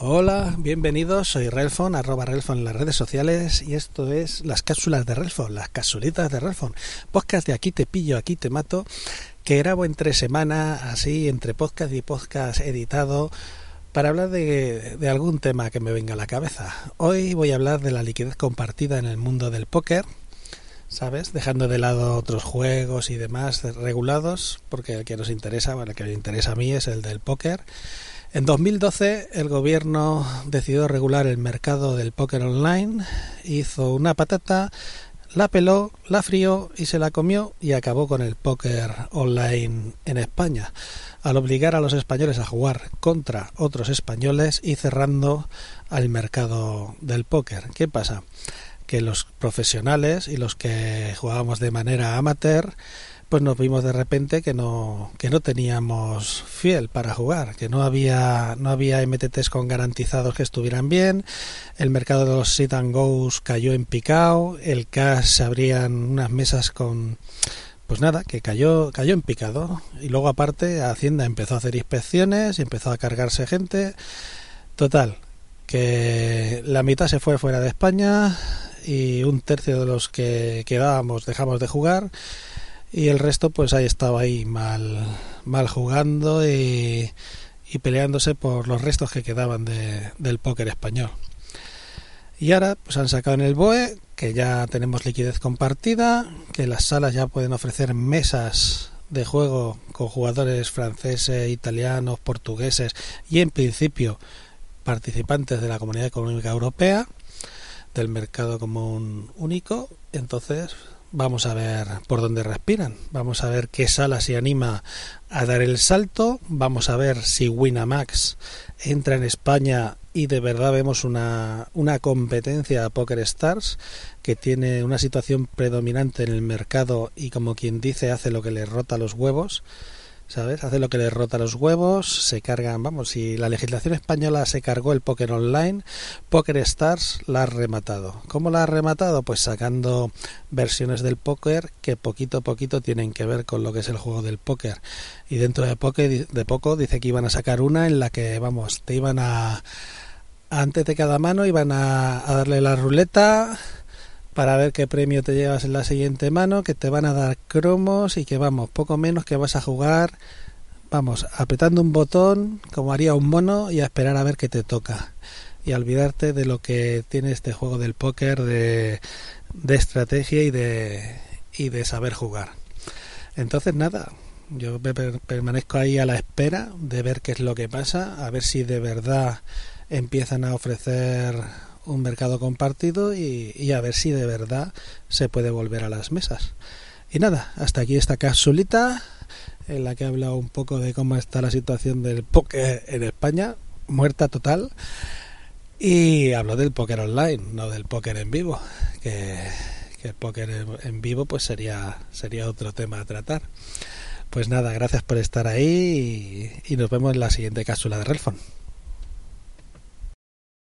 Hola, bienvenidos, soy Relfon, arroba Relfon en las redes sociales y esto es las cápsulas de Relfon, las casulitas de Relfon, podcast de aquí te pillo, aquí te mato, que grabo entre semana, así entre podcast y podcast editado, para hablar de, de algún tema que me venga a la cabeza. Hoy voy a hablar de la liquidez compartida en el mundo del póker, ¿sabes? Dejando de lado otros juegos y demás regulados, porque el que nos interesa, bueno, el que me interesa a mí es el del póker. En 2012 el gobierno decidió regular el mercado del póker online, hizo una patata, la peló, la frió y se la comió y acabó con el póker online en España, al obligar a los españoles a jugar contra otros españoles y cerrando al mercado del póker. ¿Qué pasa? Que los profesionales y los que jugábamos de manera amateur pues nos vimos de repente que no que no teníamos fiel para jugar, que no había no había MTTs con garantizados que estuvieran bien, el mercado de los sit and cayó en picado, el cash se abrían unas mesas con pues nada, que cayó cayó en picado y luego aparte Hacienda empezó a hacer inspecciones y empezó a cargarse gente. Total, que la mitad se fue fuera de España y un tercio de los que quedábamos dejamos de jugar y el resto pues ahí estaba ahí mal, mal jugando y, peleándose por los restos que quedaban de, del póker español. Y ahora pues han sacado en el BOE que ya tenemos liquidez compartida, que las salas ya pueden ofrecer mesas de juego con jugadores franceses, italianos, portugueses y en principio participantes de la Comunidad Económica Europea del mercado común único. Entonces, Vamos a ver por dónde respiran. Vamos a ver qué sala se anima a dar el salto. Vamos a ver si Winamax entra en España y de verdad vemos una, una competencia a Poker Stars que tiene una situación predominante en el mercado y como quien dice hace lo que le rota los huevos ¿sabes? Hace lo que le rota los huevos, se cargan, vamos, si la legislación española se cargó el póker online, Poker Stars la ha rematado. ¿Cómo la ha rematado? Pues sacando versiones del póker que poquito a poquito tienen que ver con lo que es el juego del póker. Y dentro de, de poco dice que iban a sacar una en la que, vamos, te iban a... Antes de cada mano iban a darle la ruleta para ver qué premio te llevas en la siguiente mano, que te van a dar cromos y que vamos, poco menos que vas a jugar, vamos, apretando un botón como haría un mono y a esperar a ver qué te toca. Y a olvidarte de lo que tiene este juego del póker de, de estrategia y de, y de saber jugar. Entonces nada, yo permanezco ahí a la espera de ver qué es lo que pasa, a ver si de verdad empiezan a ofrecer un mercado compartido y, a ver si de verdad se puede volver a las mesas. Y nada, hasta aquí esta capsulita en la que he hablado un poco de cómo está la situación del póker en España, muerta total. Y hablo del póker online, no del póker en vivo, que, el póker en vivo pues sería, sería otro tema a tratar. Pues nada, gracias por estar ahí y, y nos vemos en la siguiente cápsula de Relfon.